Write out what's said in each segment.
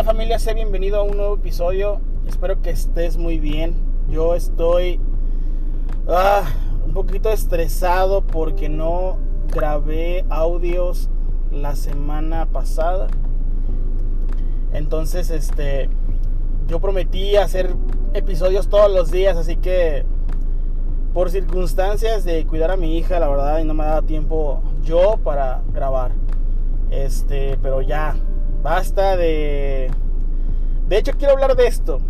Hola familia, sé bienvenido a un nuevo episodio. Espero que estés muy bien. Yo estoy ah, un poquito estresado porque no grabé audios la semana pasada. Entonces, este, yo prometí hacer episodios todos los días, así que por circunstancias de cuidar a mi hija, la verdad, y no me daba tiempo yo para grabar. Este, pero ya, basta de... De hecho, quiero hablar de esto.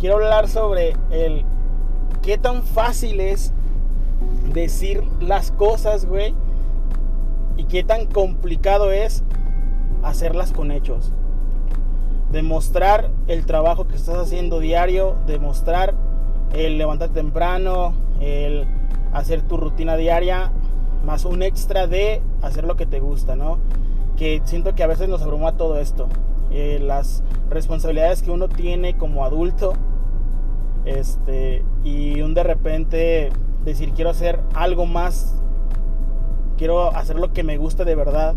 Quiero hablar sobre el qué tan fácil es decir las cosas, güey. Y qué tan complicado es hacerlas con hechos. Demostrar el trabajo que estás haciendo diario, demostrar el levantarte temprano, el hacer tu rutina diaria, más un extra de hacer lo que te gusta, ¿no? Que siento que a veces nos abruma todo esto. Eh, las responsabilidades que uno tiene como adulto, este, y un de repente decir quiero hacer algo más, quiero hacer lo que me gusta de verdad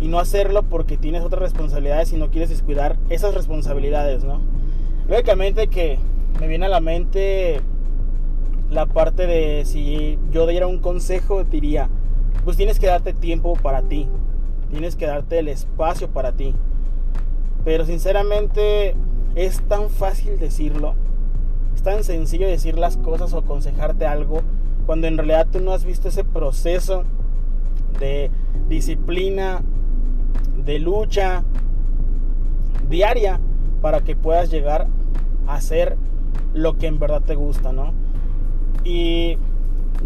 y no hacerlo porque tienes otras responsabilidades y no quieres descuidar esas responsabilidades, ¿no? Lógicamente que me viene a la mente la parte de si yo diera un consejo, diría, pues tienes que darte tiempo para ti, tienes que darte el espacio para ti. Pero sinceramente es tan fácil decirlo, es tan sencillo decir las cosas o aconsejarte algo, cuando en realidad tú no has visto ese proceso de disciplina, de lucha diaria para que puedas llegar a hacer lo que en verdad te gusta, ¿no? Y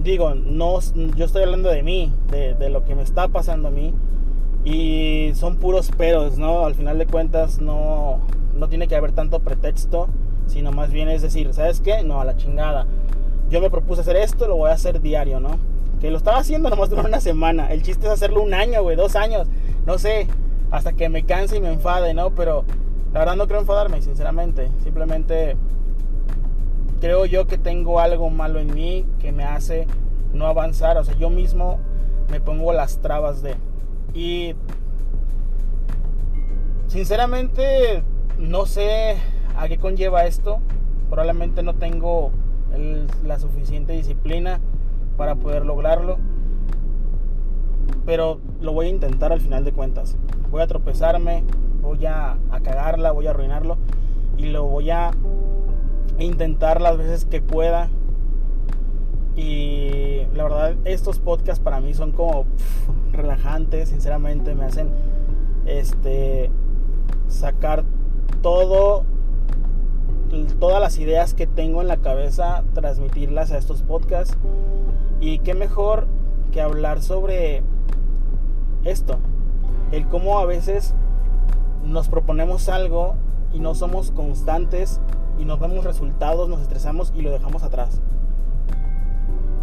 digo, no, yo estoy hablando de mí, de, lo que me está pasando a mí. Y son puros peros, ¿no? Al final de cuentas no, no tiene que haber tanto pretexto, sino más bien es decir, ¿sabes qué? No, a la chingada. Yo me propuse hacer esto, lo voy a hacer diario, ¿no? Que lo estaba haciendo nomás durante una semana. El chiste es hacerlo un año, güey, dos años. No sé, hasta que me canse y me enfade, ¿no? Pero la verdad no creo enfadarme, sinceramente. Simplemente creo yo que tengo algo malo en mí que me hace no avanzar. O sea, yo mismo me pongo las trabas de... Y sinceramente no sé a qué conlleva esto. Probablemente no tengo la suficiente disciplina para poder lograrlo. Pero lo voy a intentar al final de cuentas. Voy a tropezarme, voy a, a cagarla, voy a arruinarlo. Y lo voy a intentar las veces que pueda. Y la verdad, estos podcasts para mí son como relajantes, sinceramente, me hacen este sacar todo todas las ideas que tengo en la cabeza, transmitirlas a estos podcasts. Y qué mejor que hablar sobre esto, el cómo a veces nos proponemos algo y no somos constantes y nos vemos resultados, nos estresamos y lo dejamos atrás.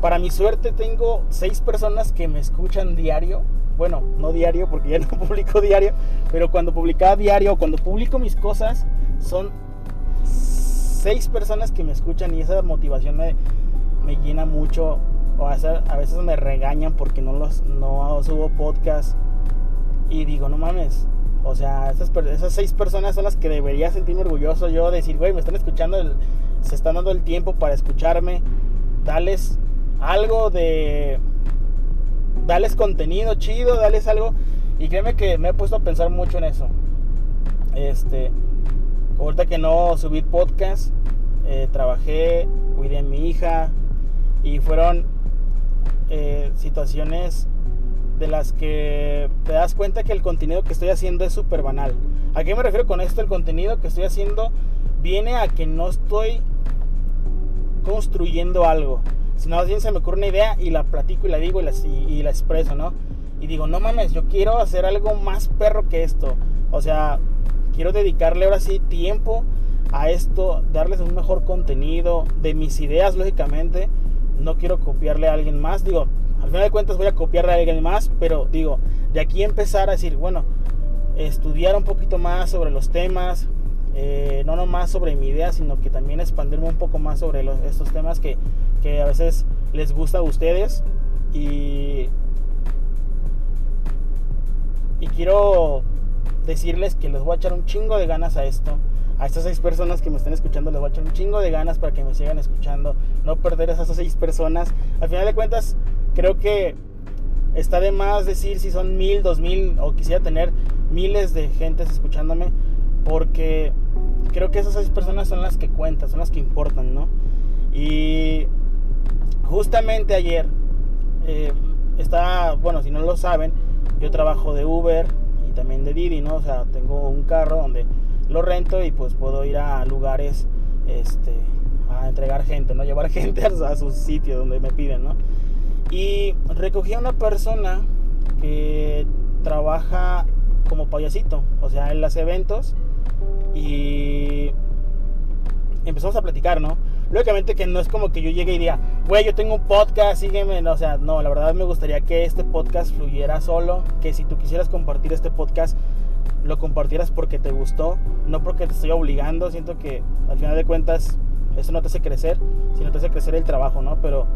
Para mi suerte tengo seis personas que me escuchan diario. Bueno, no diario porque ya no publico diario, pero cuando publicaba diario, cuando publico mis cosas, son seis personas que me escuchan y esa motivación me, me llena mucho. O a veces, me regañan porque no, los, no subo podcast. Y digo, no mames, o sea, esas, esas seis personas son las que debería sentirme orgulloso yo, decir, güey, me están escuchando, se están dando el tiempo para escucharme, darles algo de... Darles contenido chido, darles algo... Y créeme que me he puesto a pensar mucho en eso. Este, ahorita que no subí podcast, eh, trabajé, cuidé a mi hija y fueron eh, situaciones de las que te das cuenta que el contenido que estoy haciendo es súper banal. ¿A qué me refiero con esto? El contenido que estoy haciendo viene a que no estoy construyendo algo, sino más bien se me ocurre una idea y la platico y la digo y la, y, la expreso, ¿no? Y digo, no mames, yo quiero hacer algo más perro que esto. O sea, quiero dedicarle ahora sí tiempo a esto, darles un mejor contenido de mis ideas, lógicamente. No quiero copiarle a alguien más. Digo, al final de cuentas voy a copiar a alguien más, pero digo, de aquí empezar a decir, bueno, estudiar un poquito más sobre los temas, eh, no nomás sobre mi idea, sino que también expandirme un poco más sobre estos temas que, que a veces les gusta a ustedes y, y quiero decirles que les voy a echar un chingo de ganas a esto. A estas seis personas que me están escuchando les voy a echar un chingo de ganas para que me sigan escuchando. No perder a esas seis personas. Al final de cuentas, creo que está de más decir si son mil, dos mil o quisiera tener miles de gentes escuchándome. Porque creo que esas seis personas son las que cuentan, son las que importan, ¿no? Y justamente ayer eh, está, bueno, si no lo saben, yo trabajo de Uber y también de Didi, ¿no? O sea, tengo un carro donde lo rento y pues puedo ir a lugares, este, a entregar gente, ¿no? Llevar gente a, sus sitios donde me piden, ¿no? Y recogí a una persona que trabaja como payasito, o sea, en los eventos y empezamos a platicar, ¿no? Lógicamente que no es como que yo llegue y diga, güey, yo tengo un podcast, sígueme. o sea, no, la verdad me gustaría que este podcast fluyera solo. Que si tú quisieras compartir este podcast, lo compartieras porque te gustó, no porque te estoy obligando. Siento que al final de cuentas, eso no te hace crecer, sino te hace crecer el trabajo, ¿no? Pero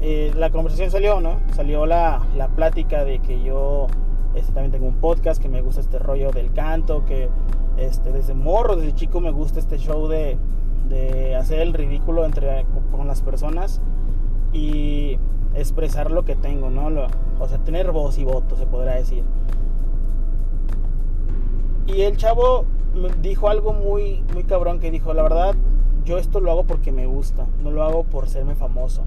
eh, la conversación salió, ¿no? Salió la, la plática de que yo este, también tengo un podcast, que me gusta este rollo del canto, que este, desde morro, desde chico me gusta este show de de hacer el ridículo entre, con las personas y expresar lo que tengo, ¿no? o sea, tener voz y voto, se podrá decir. Y el chavo dijo algo muy, muy cabrón que dijo, la verdad, yo esto lo hago porque me gusta, no lo hago por serme famoso.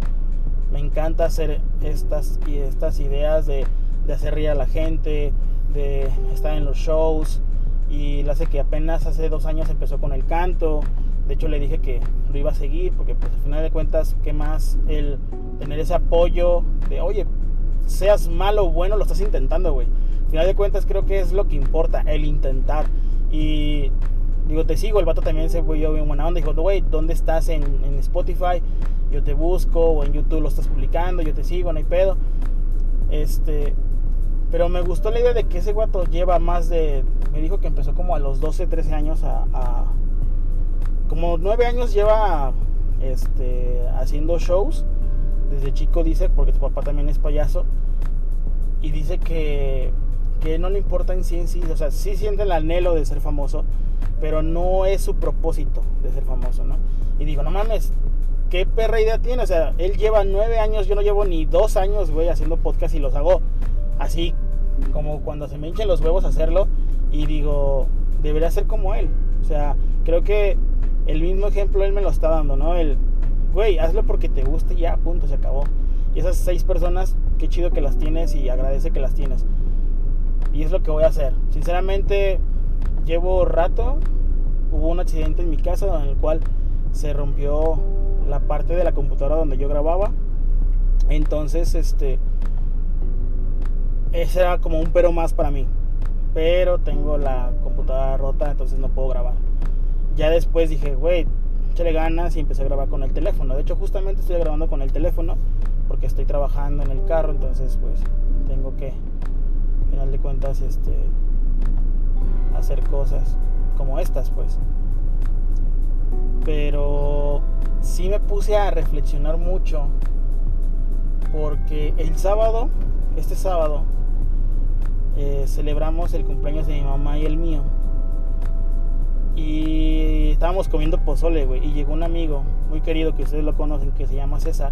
Me encanta hacer estas, estas ideas de, de hacer reír a la gente, de estar en los shows. Y la sé que apenas hace dos años empezó con el canto de hecho le dije que lo iba a seguir porque pues al final de cuentas, ¿qué más el tener ese apoyo de, oye, seas malo o bueno, lo estás intentando, güey? Al final de cuentas creo que es lo que importa, el intentar. Y digo, te sigo, el vato también se fue yo bien buena onda, dijo, güey, ¿dónde estás en, en Spotify? Yo te busco o en YouTube lo estás publicando, yo te sigo, no hay pedo. Este, pero me gustó la idea de que ese guato lleva más de. Me dijo que empezó como a los 12, 13 años a, como nueve años lleva este, haciendo shows. Desde chico dice, porque su papá también es payaso. Y dice que, que no le importa en sí en sí. O sea, sí siente el anhelo de ser famoso. Pero no es su propósito de ser famoso, ¿no? Y digo, no mames, ¿qué perra idea tiene? O sea, él lleva nueve años, yo no llevo ni dos años, güey, haciendo podcast y los hago así como cuando se me hinchen los huevos hacerlo. Y digo, debería ser como él. O sea, creo que el mismo ejemplo él me lo está dando, ¿no? El, güey, hazlo porque te guste ya, punto, se acabó. Y esas seis personas, qué chido que las tienes y agradece que las tienes. Y es lo que voy a hacer. Sinceramente, llevo rato, hubo un accidente en mi casa en el cual se rompió la parte de la computadora donde yo grababa. Entonces, este, ese era como un pero más para mí. Pero tengo la computadora rota, entonces no puedo grabar ya después dije, güey, échale ganas y empecé a grabar con el teléfono. De hecho, justamente estoy grabando con el teléfono porque estoy trabajando en el carro, entonces pues tengo que, al final de cuentas, este, hacer cosas como estas, pues. Pero sí me puse a reflexionar mucho porque el sábado, este sábado, eh, celebramos el cumpleaños de mi mamá y el mío. Y estábamos comiendo pozole, güey. Y llegó un amigo muy querido que ustedes lo conocen, que se llama César.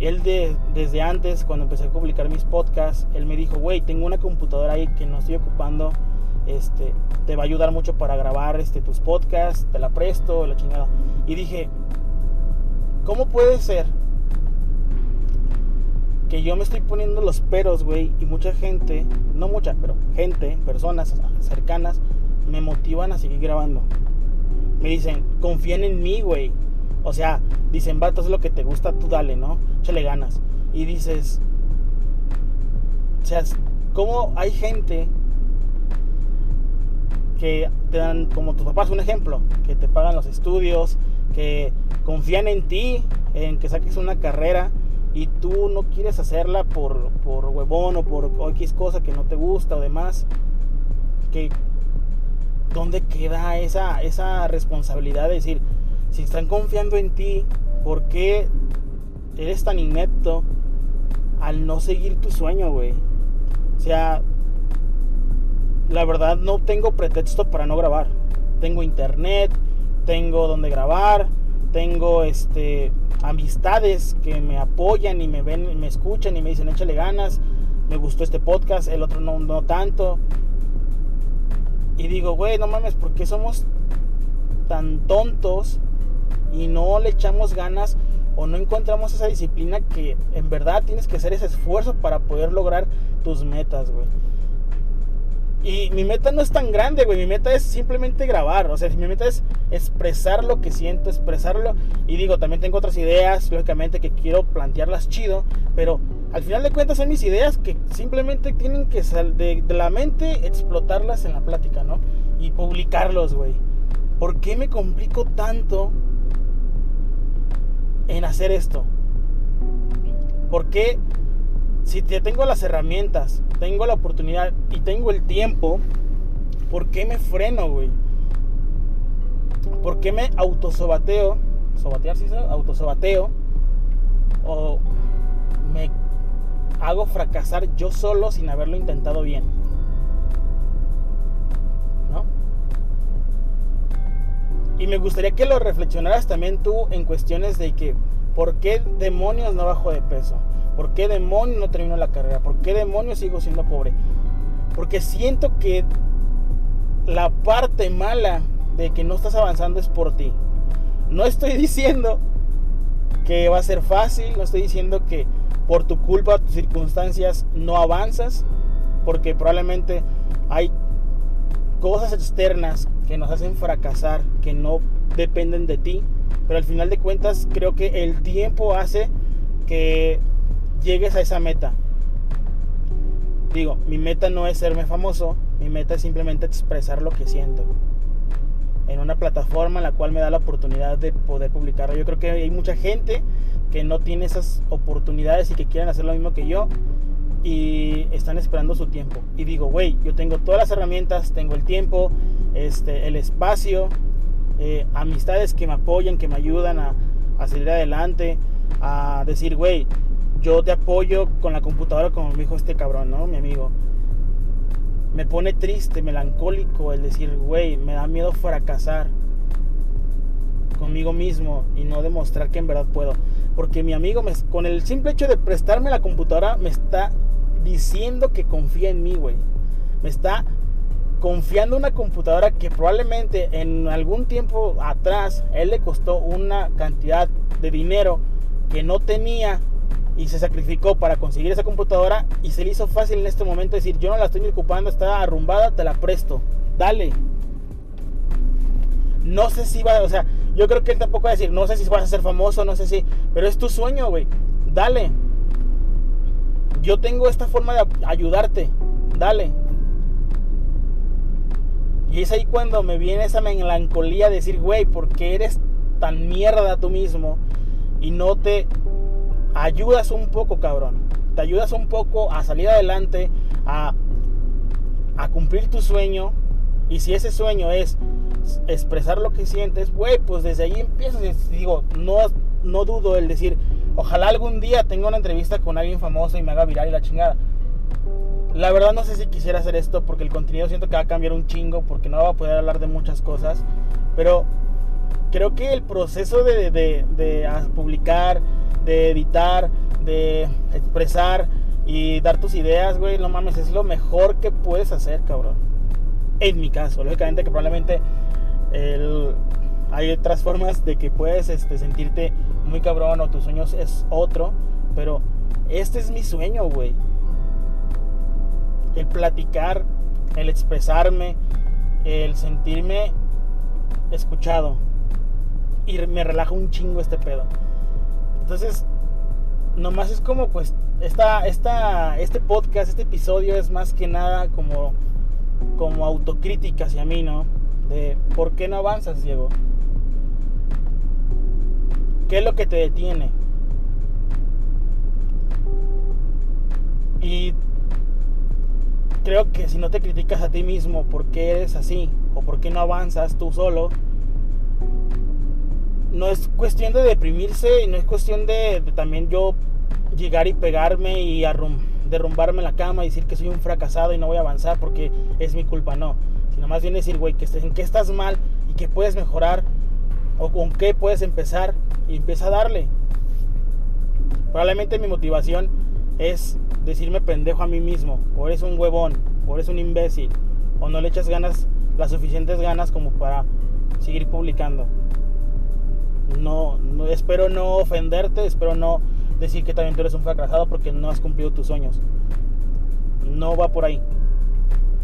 Él de, desde antes, cuando empecé a publicar mis podcasts, él me dijo, güey, tengo una computadora ahí que no estoy ocupando. Este, te va a ayudar mucho para grabar este, tus podcasts, te la presto, la chingada. Y dije, ¿cómo puede ser que yo me estoy poniendo los peros, güey, y mucha gente, no mucha, pero gente, personas cercanas, me motivan a seguir grabando. Me dicen, confían en mí, güey. O sea, dicen, vato, es lo que te gusta, tú dale, ¿no? Échale ganas. Y dices, o sea, ¿cómo hay gente que te dan, como tus papás, un ejemplo, que te pagan los estudios, que confían en ti, en que saques una carrera y tú no quieres hacerla por, por huevón o por X cosa que no te gusta o demás, que ¿dónde queda esa, esa responsabilidad de decir, si están confiando en ti, ¿por qué eres tan inepto... al no seguir tu sueño, güey? O sea, la verdad no tengo pretexto para no grabar. Tengo internet, tengo donde grabar, tengo este amistades que me apoyan y me ven, me escuchan y me dicen échale ganas, me gustó este podcast, el otro no, no tanto. Y digo, güey, no mames, ¿por qué somos tan tontos y no le echamos ganas o no encontramos esa disciplina que en verdad tienes que hacer ese esfuerzo para poder lograr tus metas, güey? Y mi meta no es tan grande, güey. Mi meta es simplemente grabar. O sea, mi meta es expresar lo que siento, expresarlo. Y digo, también tengo otras ideas, lógicamente, que quiero plantearlas chido. Pero al final de cuentas son mis ideas que simplemente tienen que salir de, la mente, explotarlas en la plática, ¿no? Y publicarlos, güey. ¿Por qué me complico tanto en hacer esto? ¿Por qué si te tengo las herramientas, tengo la oportunidad y tengo el tiempo, ¿por qué me freno, güey? ¿Por qué me autosobateo? ¿Sobatear sí Autosobateo. O me hago fracasar yo solo sin haberlo intentado bien. ¿No? Y me gustaría que lo reflexionaras también tú en cuestiones de que, ¿por qué demonios no bajo de peso? ¿Por qué demonios no termino la carrera? ¿Por qué demonios sigo siendo pobre? Porque siento que la parte mala de que no estás avanzando es por ti. No estoy diciendo que va a ser fácil, no estoy diciendo que por tu culpa, tus circunstancias no avanzas, porque probablemente hay cosas externas que nos hacen fracasar, que no dependen de ti, pero al final de cuentas creo que el tiempo hace que llegues a esa meta. Digo, mi meta no es serme famoso, mi meta es simplemente expresar lo que siento en una plataforma en la cual me da la oportunidad de poder publicarlo. Yo creo que hay mucha gente que no tiene esas oportunidades y que quieren hacer lo mismo que yo y están esperando su tiempo. Y digo, güey, yo tengo todas las herramientas, tengo el tiempo, este, el espacio, eh, amistades que me apoyan, que me ayudan a, a salir adelante, a decir, güey, yo te apoyo con la computadora como me dijo este cabrón, ¿no? Mi amigo. Me pone triste, melancólico el decir, güey, me da miedo fracasar conmigo mismo y no demostrar que en verdad puedo. Porque mi amigo, me, con el simple hecho de prestarme la computadora, me está diciendo que confía en mí, güey. Me está confiando una computadora que probablemente en algún tiempo atrás él le costó una cantidad de dinero que no tenía y se sacrificó para conseguir esa computadora y se le hizo fácil en este momento decir, yo no la estoy ni ocupando, está arrumbada, te la presto, dale. No sé si va, o sea, yo creo que él tampoco va a decir, no sé si vas a ser famoso, no sé si, pero es tu sueño, güey, dale. Yo tengo esta forma de ayudarte, dale. Y es ahí cuando me viene esa melancolía de decir, güey, ¿por qué eres tan mierda tú mismo? Y no te ayudas un poco, cabrón. Te ayudas un poco a salir adelante, a, a cumplir tu sueño. Y si ese sueño es expresar lo que sientes, güey, pues desde ahí empiezas. Digo, no, no dudo el decir, ojalá algún día tenga una entrevista con alguien famoso y me haga viral y la chingada. La verdad no sé si quisiera hacer esto porque el contenido siento que va a cambiar un chingo porque no va a poder hablar de muchas cosas. Pero creo que el proceso de, de, de publicar, de editar, de expresar y dar tus ideas, güey, no mames, es lo mejor que puedes hacer, cabrón. En mi caso, lógicamente que probablemente hay otras formas de que puedes este, sentirte muy cabrón o tus sueños es otro, pero este es mi sueño, güey. El platicar, el expresarme, el sentirme escuchado. Y me relaja un chingo este pedo. Entonces, nomás es como pues esta, esta, este podcast, este episodio es más que nada como, como autocrítica hacia mí, ¿no? De por qué no avanzas, Diego. ¿Qué es lo que te detiene? Y creo que si no te criticas a ti mismo por qué eres así o por qué no avanzas tú solo, no es cuestión de deprimirse y no es cuestión de, también yo llegar y pegarme y derrumbarme en la cama y decir que soy un fracasado y no voy a avanzar porque es mi culpa, no. Sino más bien decir, güey, que en qué estás mal y que puedes mejorar o con qué puedes empezar y empieza a darle. Probablemente mi motivación es decirme pendejo a mí mismo, o eres un huevón, o eres un imbécil, o no le echas ganas, las suficientes ganas como para seguir publicando. No, no, espero no ofenderte, espero no decir que también tú eres un fracasado porque no has cumplido tus sueños. No va por ahí.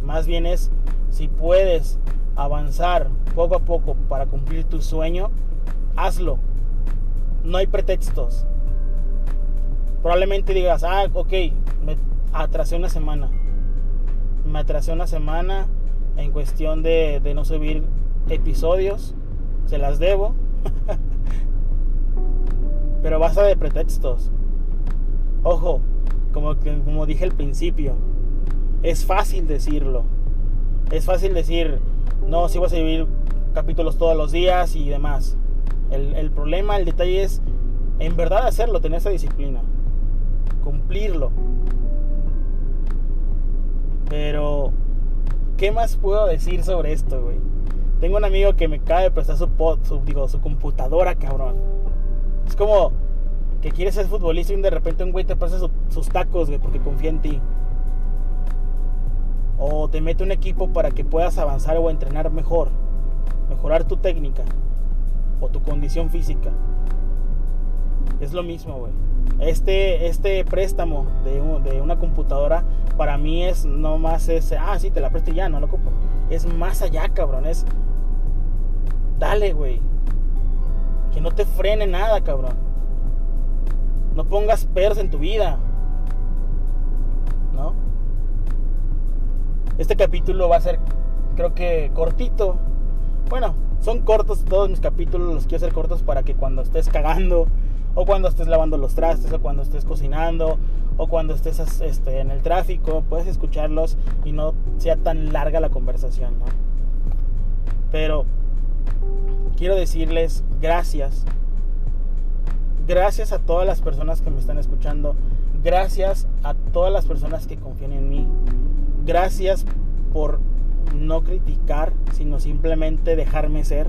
Más bien es si puedes avanzar poco a poco para cumplir tu sueño, hazlo. No hay pretextos. Probablemente digas, ah, ok, me atrasé una semana. Me atrasé una semana en cuestión de, de no subir episodios. Se las debo. Pero basta de pretextos. Ojo, como, como dije al principio, es fácil decirlo. Es fácil decir, no, si voy a subir capítulos todos los días y demás. El, el, problema, el detalle es en verdad hacerlo, tener esa disciplina, cumplirlo. Pero, ¿qué más puedo decir sobre esto, güey? Tengo un amigo que me cae prestar su, su, digo, su computadora, cabrón. Es como que quieres ser futbolista y de repente un güey te pasa sus tacos, güey, porque confía en ti. O te mete un equipo para que puedas avanzar o entrenar mejor. Mejorar tu técnica o tu condición física. Es lo mismo, güey. Este, este préstamo de, de, una computadora para mí es no más ese, ah, sí, te la presto ya, no lo compro. Es más allá, cabrón. Es, dale, güey. Que no te frene nada, cabrón. No pongas peros en tu vida. ¿No? Este capítulo va a ser, creo que cortito. Bueno, son cortos todos mis capítulos, los quiero hacer cortos para que cuando estés cagando, o cuando estés lavando los trastes, o cuando estés cocinando, o cuando estés este, en el tráfico, puedes escucharlos y no sea tan larga la conversación, ¿no? Pero quiero decirles gracias. Gracias a todas las personas que me están escuchando. Gracias a todas las personas que confían en mí. Gracias por no criticar, sino simplemente dejarme ser.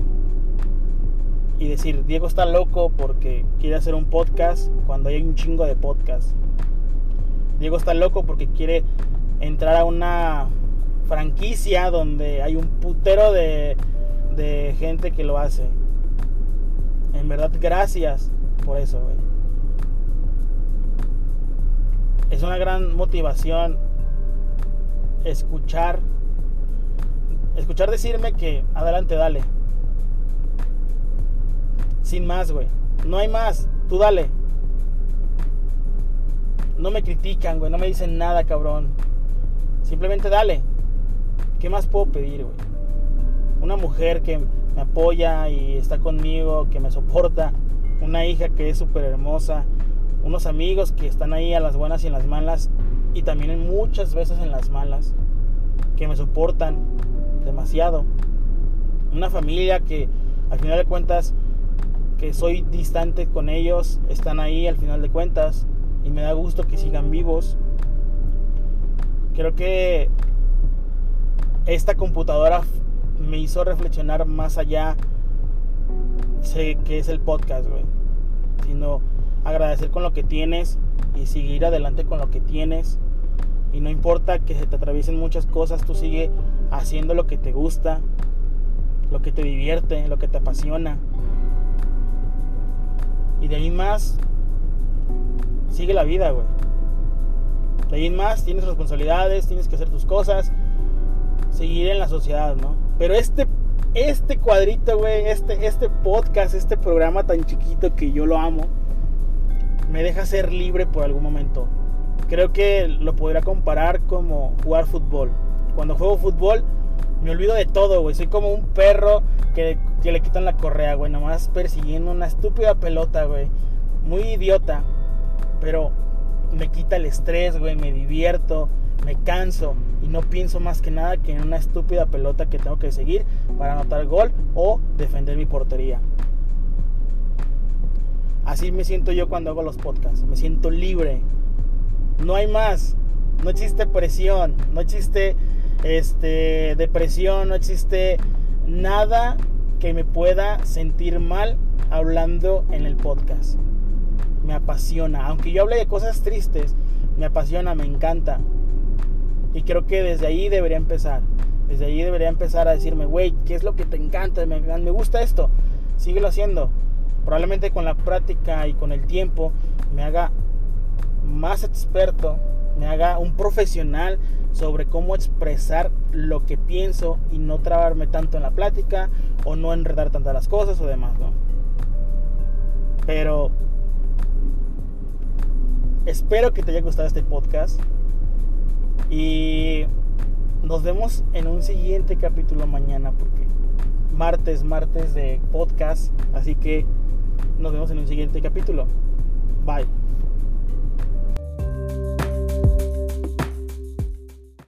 Y decir, Diego está loco porque quiere hacer un podcast cuando hay un chingo de podcast. Diego está loco porque quiere entrar a una franquicia donde hay un putero de de gente que lo hace. En verdad, gracias por eso, Es una gran motivación escuchar escuchar decirme que adelante, dale. Sin más, güey. No hay más. Tú dale. No me critican, güey. No me dicen nada, cabrón. Simplemente dale. ¿Qué más puedo pedir, güey? Una mujer que me apoya y está conmigo, que me soporta, una hija que es súper hermosa, unos amigos que están ahí a las buenas y en las malas y también muchas veces en las malas, que me soportan demasiado. Una familia que al final de cuentas que soy distante con ellos, están ahí al final de cuentas y me da gusto que sigan vivos. Creo que esta computadora me hizo reflexionar más allá sé que es el podcast, güey. Sino agradecer con lo que tienes y seguir adelante con lo que tienes. Y no importa que se te atraviesen muchas cosas, tú sigue haciendo lo que te gusta, lo que te divierte, lo que te apasiona. Y de ahí más, sigue la vida, güey. De ahí más, tienes responsabilidades, tienes que hacer tus cosas, seguir en la sociedad, ¿no? Pero este, este cuadrito, güey, este, este podcast, este programa tan chiquito que yo lo amo, me deja ser libre por algún momento. Creo que lo podría comparar como jugar fútbol. Cuando juego fútbol, me olvido de todo, güey. Soy como un perro que, que le quitan la correa, güey. Nomás persiguiendo una estúpida pelota, güey. Muy idiota. Pero me quita el estrés, güey. Me divierto me canso y no pienso más que nada que en una estúpida pelota que tengo que seguir para anotar gol o defender mi portería. Así me siento yo cuando hago los podcasts. Me siento libre. No hay más. no existe presión, no existe este, depresión, no existe nada que me pueda sentir mal hablando en el podcast. Me apasiona, aunque yo hable de cosas tristes, me apasiona, me encanta. Y creo que desde ahí debería empezar. Desde ahí debería empezar a decirme, güey, ¿qué es lo que te encanta? Me, me gusta esto. Síguelo haciendo. Probablemente con la práctica y con el tiempo me haga más experto, me haga un profesional sobre cómo expresar lo que pienso y no trabarme tanto en la plática o no enredar tantas las cosas o demás, ¿no? Pero espero que te haya gustado este podcast y nos vemos en un siguiente capítulo mañana porque martes, martes de podcast, así que nos vemos en un siguiente capítulo. Bye.